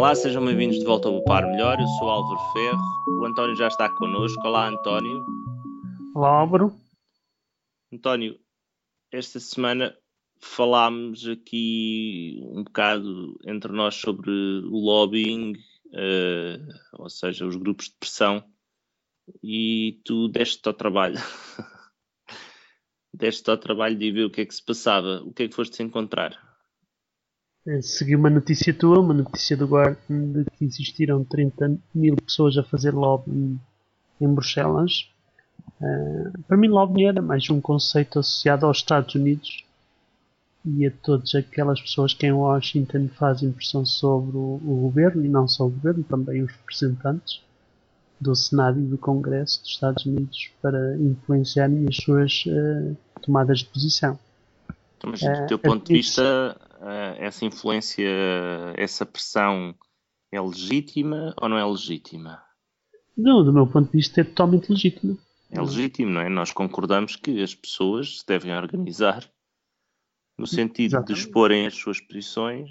Olá, sejam bem-vindos de volta ao Bupar Melhor. Eu sou Álvaro Ferro. O António já está connosco. Olá, António. Olá, Álvaro. António, esta semana falámos aqui um bocado entre nós sobre o lobbying, uh, ou seja, os grupos de pressão, e tu deste-te ao trabalho. deste-te ao trabalho de ver o que é que se passava. O que é que foste encontrar? Segui uma notícia tua, uma notícia do Guardian, de que existiram 30 mil pessoas a fazer lobby em Bruxelas. Uh, para mim, lobby era mais um conceito associado aos Estados Unidos e a todas aquelas pessoas que em Washington fazem pressão sobre o, o governo, e não só o governo, também os representantes do Senado e do Congresso dos Estados Unidos para influenciarem as suas uh, tomadas de posição. Então, mas, do teu ponto de vista, essa influência, essa pressão é legítima ou não é legítima? Não, do meu ponto de vista é totalmente legítimo. É legítimo, não é? Nós concordamos que as pessoas se devem organizar no sentido Exatamente. de exporem as suas posições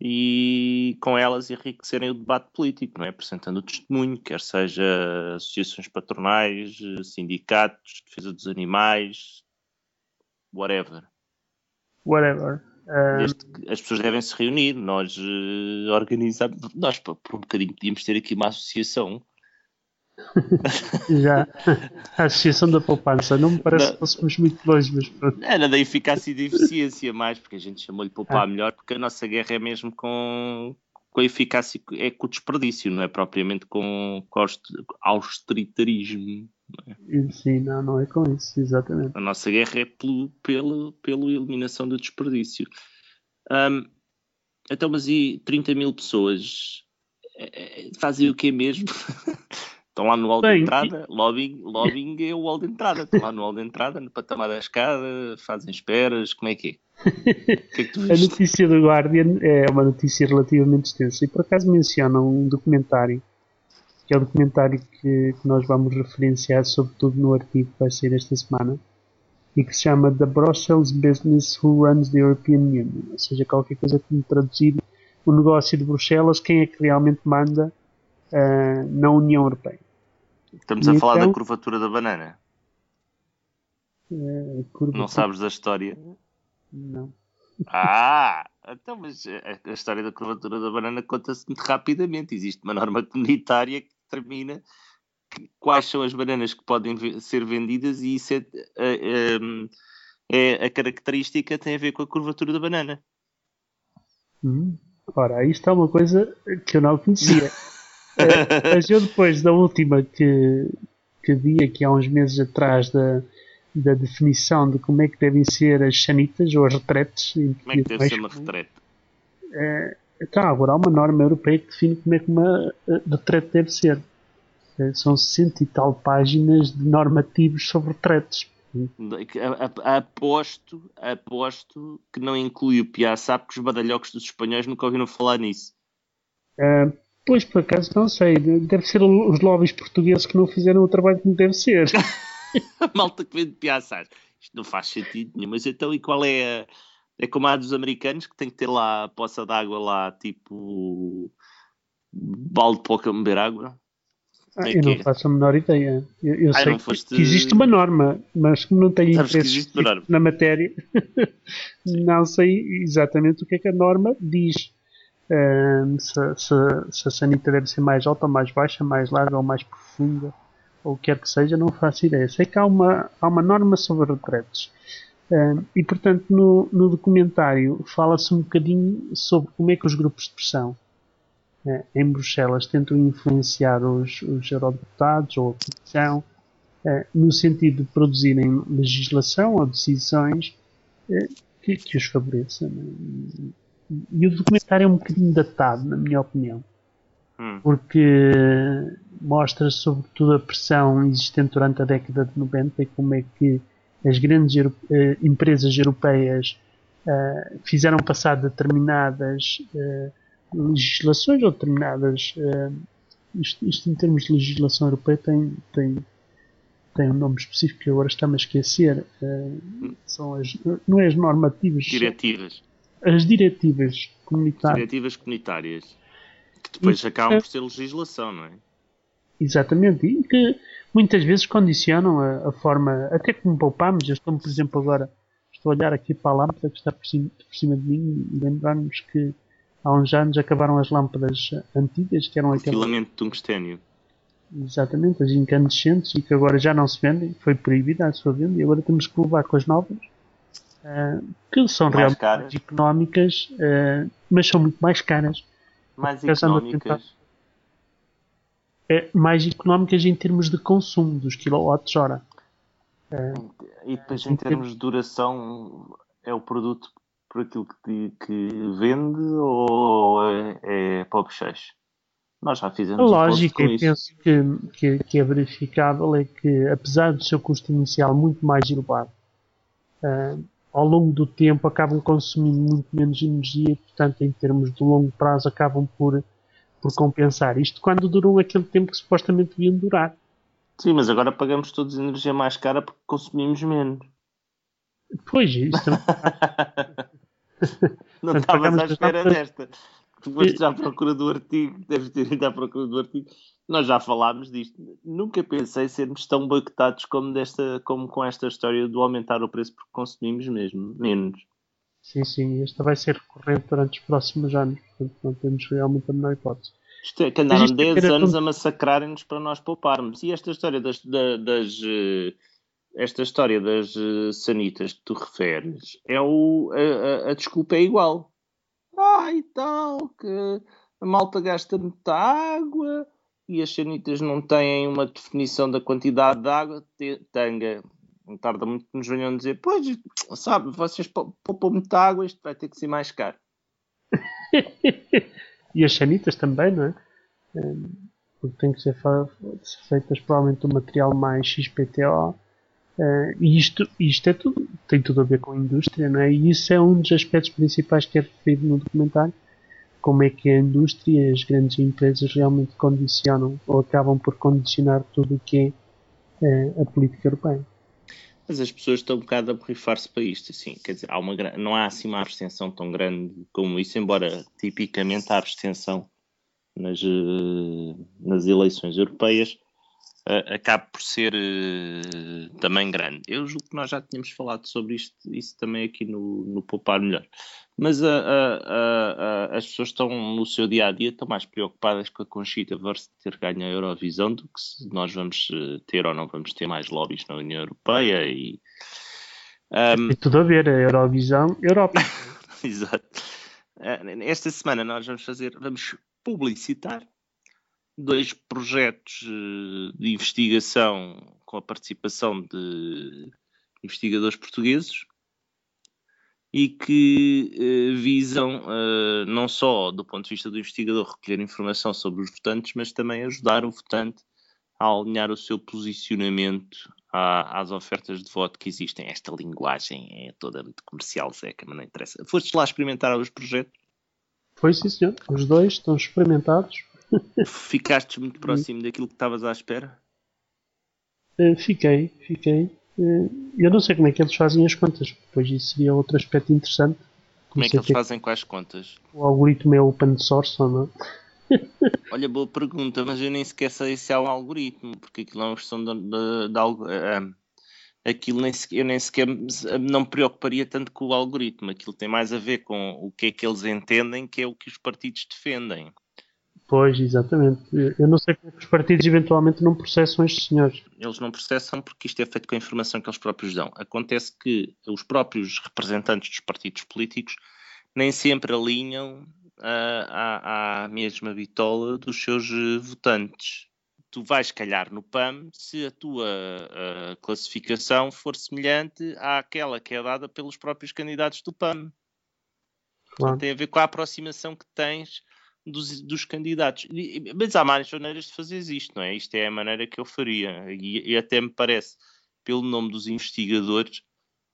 e com elas enriquecerem o debate político, não é? Apresentando o testemunho, quer seja associações patronais, sindicatos, defesa dos animais, whatever. Whatever. As pessoas devem se reunir, nós uh, organizamos, nós por um bocadinho podíamos ter aqui uma associação. Já, a Associação da Poupança, não me parece não. que fôssemos muito longe, mas pronto. Era da eficácia e da eficiência mais, porque a gente chamou-lhe poupar ah. melhor, porque a nossa guerra é mesmo com, com a eficácia, é com o desperdício, não é propriamente com, com austeritarismo. Sim, não, não é com isso, exatamente. A nossa guerra é pelo, pelo, pela eliminação do desperdício. Um, então, mas e 30 mil pessoas é, é, fazem o que mesmo? Estão lá no hall de entrada, lobbying, lobbying é o hall de entrada. Estão lá no hall de entrada, no patamar da escada, fazem esperas, como é que é? que é que a notícia do Guardian é uma notícia relativamente extensa e por acaso menciona um documentário que é o documentário que, que, nós vamos referenciar, sobretudo no artigo que vai sair esta semana, e que se chama The Brussels Business Who Runs the European Union, ou seja, qualquer coisa como traduzir o negócio de Bruxelas, quem é que realmente manda uh, na União Europeia. Estamos e a então, falar da curvatura da banana. Uh, curvatura... Não sabes da história? Não. Ah! Então, mas a, a história da curvatura da banana conta-se muito rapidamente. Existe uma norma comunitária que determina quais são as bananas que podem ser vendidas e isso é, é, é, a característica tem a ver com a curvatura da banana. Hum. Ora, aí está uma coisa que eu não conhecia. é, mas eu depois da última que, que vi aqui há uns meses atrás da, da definição de como é que devem ser as sanitas ou as retretes. Como é que deve ser uma retrete? É, então, agora há uma norma europeia que define como é que uma eh, retrete deve ser. É, são 60 e tal páginas de normativos sobre retretes. Aposto, aposto que não inclui o Piaçá porque os badalhocos dos espanhóis nunca ouviram falar nisso. É, pois, por acaso, não sei. Deve ser os lobbies portugueses que não fizeram o trabalho como deve ser. a malta que vende piaças. Isto não faz sentido nenhum. Mas então, e qual é a. É como a dos americanos que tem que ter lá a poça d'água lá, tipo. balde para beber água? Ah, é eu não é? faço a menor ideia. Eu, eu ah, sei foste... que existe uma norma, mas como não tenho interesse na matéria, não sei exatamente o que é que a norma diz. Um, se, se, se, a sanita deve ser mais alta ou mais baixa, mais larga ou mais profunda ou o que quer que seja, não faço ideia. Sei que há uma, há uma norma sobre retretes. Uh, e, portanto, no, no documentário fala-se um bocadinho sobre como é que os grupos de pressão uh, em Bruxelas tentam influenciar os, os eurodeputados ou a Comissão uh, no sentido de produzirem legislação ou decisões que, que, os favoreçam. Né? E o documentário é um bocadinho datado, na minha opinião. Hum. Porque mostra sobretudo a pressão existente durante a década de 90 e como é que as grandes uh, empresas europeias uh, fizeram passar determinadas uh, legislações ou determinadas. Isto, isto, em termos de legislação europeia tem, tem, tem um nome específico que agora está-me a esquecer. são as, não é as normativas. Diretivas. As diretivas comunitárias. Diretivas comunitárias Que depois acabam por ser legislação, não é? Exatamente, e que muitas vezes condicionam a, a forma, até como poupamos. Eu estou, por exemplo, agora, estou a olhar aqui para a lâmpada que está por cima, por cima de mim e lembrar-nos que há uns anos acabaram as lâmpadas antigas, que eram aquelas. Filamento de tungstênio. Exatamente, as incandescentes e que agora já não se vendem, foi proibida a sua venda e agora temos que levar com as novas, uh, que são mais realmente caras. económicas, uh, mas são muito mais caras. Mais económicas é, mais económicas em termos de consumo dos quilowatts-hora. É, e depois em, em termos de duração é o produto por aquilo que, que vende ou é, é para o bochecho? Nós já fizemos A lógica, um eu penso que, que, que, é verificável é que apesar do seu custo inicial muito mais elevado, uh, ao longo do tempo acabam consumindo muito menos energia e, portanto, em termos de longo prazo, acabam por por compensar. Isto quando durou aquele tempo que supostamente deviam durar. Sim, mas agora pagamos todos energia mais cara porque consumimos menos. Pois, isso Não estavas à espera desta. Foste já à procura do artigo, deves ter ido à procura do artigo. Nós já falámos disto. Nunca pensei sermos tão boicotados como, desta, como com esta história do aumentar o preço porque consumimos mesmo, menos. Sim, sim, esta vai ser recorrente durante os próximos anos, portanto não temos realmente a menor hipótese. Isto é que andaram 10 anos a massacrarem-nos para nós pouparmos. E esta história das, das, das eh, esta história das uh, sanitas que tu referes é o, a, a, a, desculpa é igual. Ah, e tal, que a malta gasta muita água e as sanitas não têm uma definição da quantidade de água. Tanga, não tarda muito que nos venham dizer, pois, sabe, vocês poupam muita água, isto vai ter que ser mais caro. e as sanitas também, não é? Porque tem que ser feitas provavelmente um material mais XPTO. Uh, e isto, isto é tudo, tem tudo a ver com a indústria, não é? E isso é um dos aspectos principais que é referido no documentário. Como é que a indústria e as grandes empresas realmente condicionam ou acabam por condicionar tudo o que é uh, a política europeia. Mas as pessoas estão um bocado a borrifar-se para isto, assim, quer dizer, há uma, não há assim uma abstenção tão grande como isso, embora tipicamente a abstenção nas, eh, nas eleições europeias uh, acabe por ser uh, também grande. Eu julgo que nós já tínhamos falado sobre isto, isso também aqui no, no Poupar Melhor. Mas as pessoas estão no seu dia a dia estão mais preocupadas com a Conchita versus ter ganho a Eurovisão do que se nós vamos ter ou não vamos ter mais lobbies na União Europeia e um... Tem tudo a ver, a Eurovisão, Europa. Exato. Esta semana nós vamos fazer, vamos publicitar dois projetos de investigação com a participação de investigadores portugueses e que uh, visam uh, não só do ponto de vista do investigador recolher informação sobre os votantes, mas também ajudar o votante a alinhar o seu posicionamento às ofertas de voto que existem. Esta linguagem é toda muito comercial, Zeca, mas não interessa. Foste lá experimentar os projetos? Foi sim, senhor. Os dois estão experimentados. Ficaste muito próximo daquilo que estavas à espera? Uh, fiquei, fiquei. Eh, eu não sei como é que eles fazem as contas, pois isso seria outro aspecto interessante. Como é que eles fazem com as contas? O algoritmo é open source ou não? Olha, boa pergunta, mas eu nem sequer sei se é um algoritmo, porque aquilo é uma questão de, de, de algo. Uh, aquilo nem sequer, eu nem sequer não me preocuparia tanto com o algoritmo. Aquilo tem mais a ver com o que é que eles entendem que é o que os partidos defendem. Pois, exatamente. Eu não sei como é que os partidos eventualmente não processam estes senhores. Eles não processam porque isto é feito com a informação que eles próprios dão. Acontece que os próprios representantes dos partidos políticos nem sempre alinham à, à mesma bitola dos seus eh, votantes. Tu vais calhar no PAM se a tua uh, classificação for semelhante àquela que é dada pelos próprios candidatos do PAM. Claro. Tem a ver com a aproximação que tens dos, dos candidatos. Mas há mais maneiras de fazer isto, não é? Isto é a maneira que eu faria. E, e até me parece, pelo nome dos investigadores,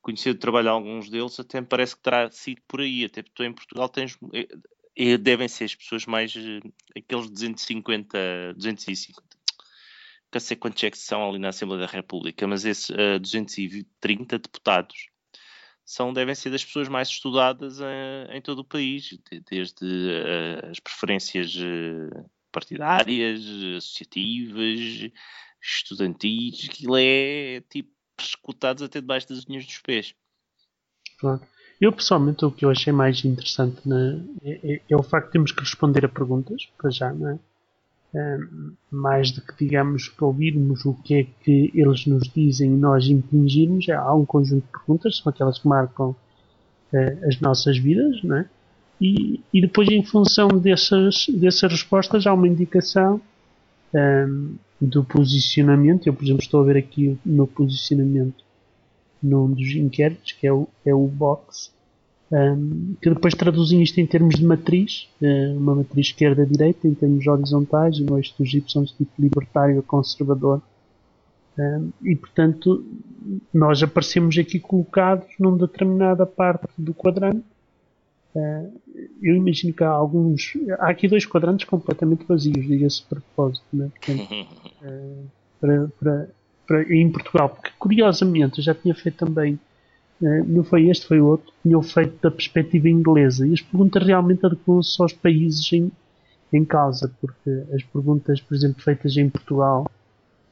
conhecer o trabalho de alguns deles, até me parece que terá sido por aí. Até porque em Portugal tens. Eh, devem ser as pessoas mais. Eh, aqueles 250. 250. Não sei quantos é que são ali na Assembleia da República, mas esses uh, 230 deputados são, devem ser das pessoas mais estudadas em, em todo o país, desde uh, as preferências uh, partidárias, associativas, estudantis, aquilo é tipo escutados até debaixo das unhas dos pés. Eu pessoalmente o que eu achei mais interessante né, é, é, é, o facto de termos que responder a perguntas, para já, não é? Mais do que digamos ouvirmos o que é que eles nos dizem e nós impingirmos, há um conjunto de perguntas, são aquelas que marcam uh, as nossas vidas, não é? E, e, depois em função dessas, dessas respostas há uma indicação um, do posicionamento. Eu, por exemplo, estou a ver aqui o meu posicionamento num dos inquéritos, que é o, é o box, um, que depois traduzem isto em termos de matriz, uh, uma matriz esquerda-direita, em termos horizontais, e eixo dos Y tipo libertário conservador. Um, e portanto, nós aparecemos aqui colocados numa determinada parte do quadrante. Uh, eu imagino que há alguns. Há aqui dois quadrantes completamente vazios, diga-se de propósito, né? portanto, uh, para, para, para, em Portugal, porque curiosamente eu já tinha feito também eh, não foi este, foi outro, tinham feito da perspectiva inglesa. E as perguntas realmente adequam-se aos países em, em causa, porque as perguntas, por exemplo, feitas em Portugal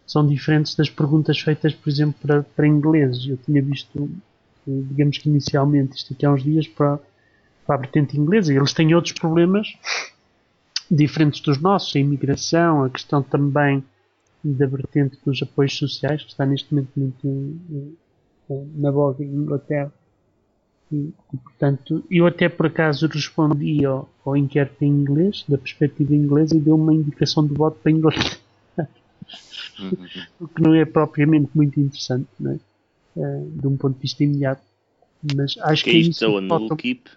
são diferentes das perguntas feitas, por exemplo, para, para ingleses. Eu tinha visto, eh, digamos que inicialmente, isto aqui há uns dias, para, para a vertente inglesa. E eles têm outros problemas diferentes dos nossos, a imigração, a questão também da vertente dos apoios sociais, que está neste momento muito na voz em Inglaterra. E, portanto, eu até por acaso respondi ao, ao inquérito em inglês, da perspectiva inglesa, e deu uma indicação de voto para inglês. o que não é propriamente muito interessante, não é? Uh, de um ponto de vista imediato. Mas acho que, que é isso. Que falta... keep?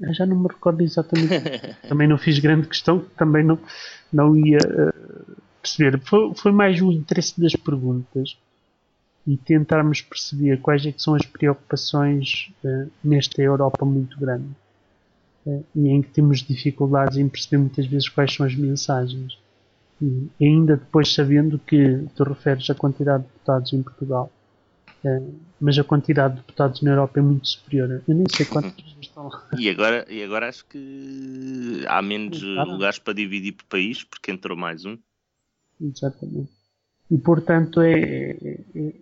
Eu já não me recordo exatamente. também não fiz grande questão, também não, não ia uh, perceber. Foi, foi mais o interesse das perguntas e tentarmos perceber quais é que são as preocupações uh, nesta Europa muito grande uh, e em que temos dificuldades em perceber muitas vezes quais são as mensagens. E ainda depois sabendo que tu referes a quantidade de deputados em Portugal, uh, mas a quantidade de deputados na Europa é muito superior. Eu nem sei quantos estão lá. E agora, e agora acho que há menos lugares para dividir por país, porque entrou mais um. Exatamente. E portanto é, é, é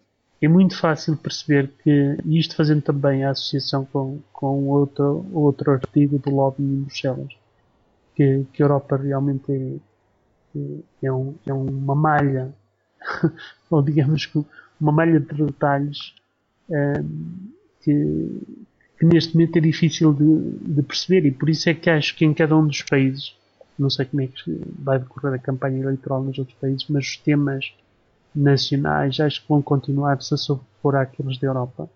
muito fácil perceber que, isto fazendo também a associação com, com outro, outro artigo do lobby em Bruxelas, que, que a Europa realmente é, é, um, é uma malha, ou digamos que uma malha de detalhes ehm, que, que, neste momento é difícil de, de, perceber. E por isso é que acho que em cada um dos países, não sei como é que vai decorrer a campanha eleitoral nos outros países, mas os temas nacionais acho que vão continuar-se a sobrepor àqueles da Europa.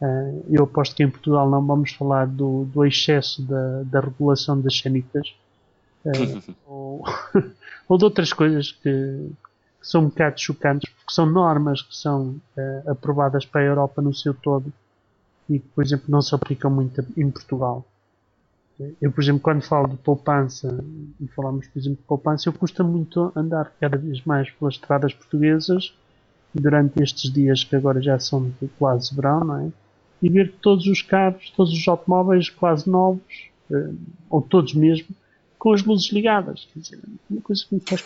Uh, eu aposto que em Portugal não vamos falar do, do excesso da, da regulação das sanitas uh, ou, ou de outras coisas que, que, são um bocado chocantes, porque são normas que são uh, aprovadas para a Europa no seu todo e que, por exemplo, não se aplicam muito em Portugal. Eu, por exemplo, quando falo de poupança, e falamos, por exemplo, de poupança, eu custa muito andar cada vez mais pelas estradas portuguesas durante estes dias que agora já são quase verão, não é? E ver todos os carros, todos os automóveis quase novos, eh, ou todos mesmo, com as luzes ligadas. Quer dizer, é uma coisa que me faz.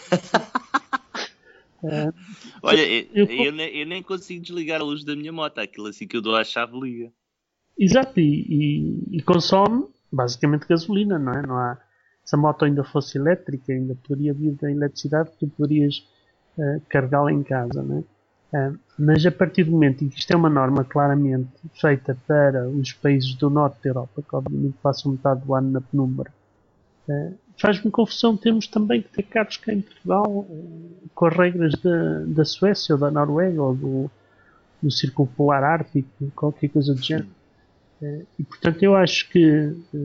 é, Olha, eu, eu, eu, nem, eu, nem, consigo desligar a luz da minha moto, aquilo assim que eu dou a chave liga. Exato, e, e, e consome basicamente gasolina, não é? Não há, se a moto ainda fosse elétrica, ainda poderia vir da eletricidade, tu poderias uh, carregá-la em casa, não é? Uh, mas a partir do momento em que isto é uma norma claramente feita para os países do norte da Europa, que obviamente passam metade do ano na penumbra, uh, faz-me confusão termos também que ter carros cá em Portugal com as regras da, da Suécia ou da Noruega ou do, do Círculo Polar Ártico, qualquer coisa do género. Eh, e portanto eu acho que eh,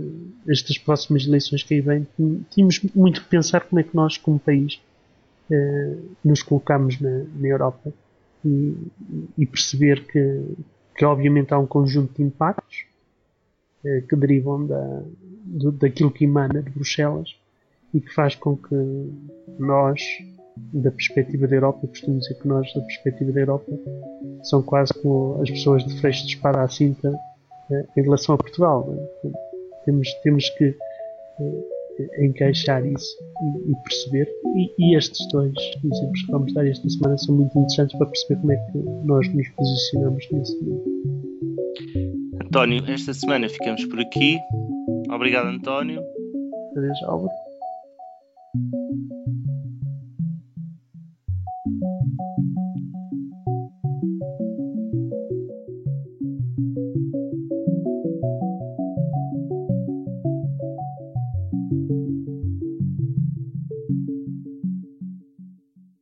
estas próximas eleições que aí vêm tínhamos muito que pensar como é que nós como país eh, nos colocamos na, na Europa e, e, perceber que, que obviamente há um conjunto de impactos que derivam da, do, daquilo que emana de Bruxelas e que faz com que nós da perspectiva da Europa, eu costumo dizer que nós, da perspectiva da Europa, são quase como as pessoas de freixo de espada à cinta eh, em relação a Portugal. Temos, temos que eh, encaixar isso e, e perceber. E, e, estes dois exemplos que vamos dar esta semana são muito interessantes para perceber como é que nós nos posicionamos nesse mundo. António, esta semana ficamos por aqui. Obrigado, António. Adeus, Álvaro.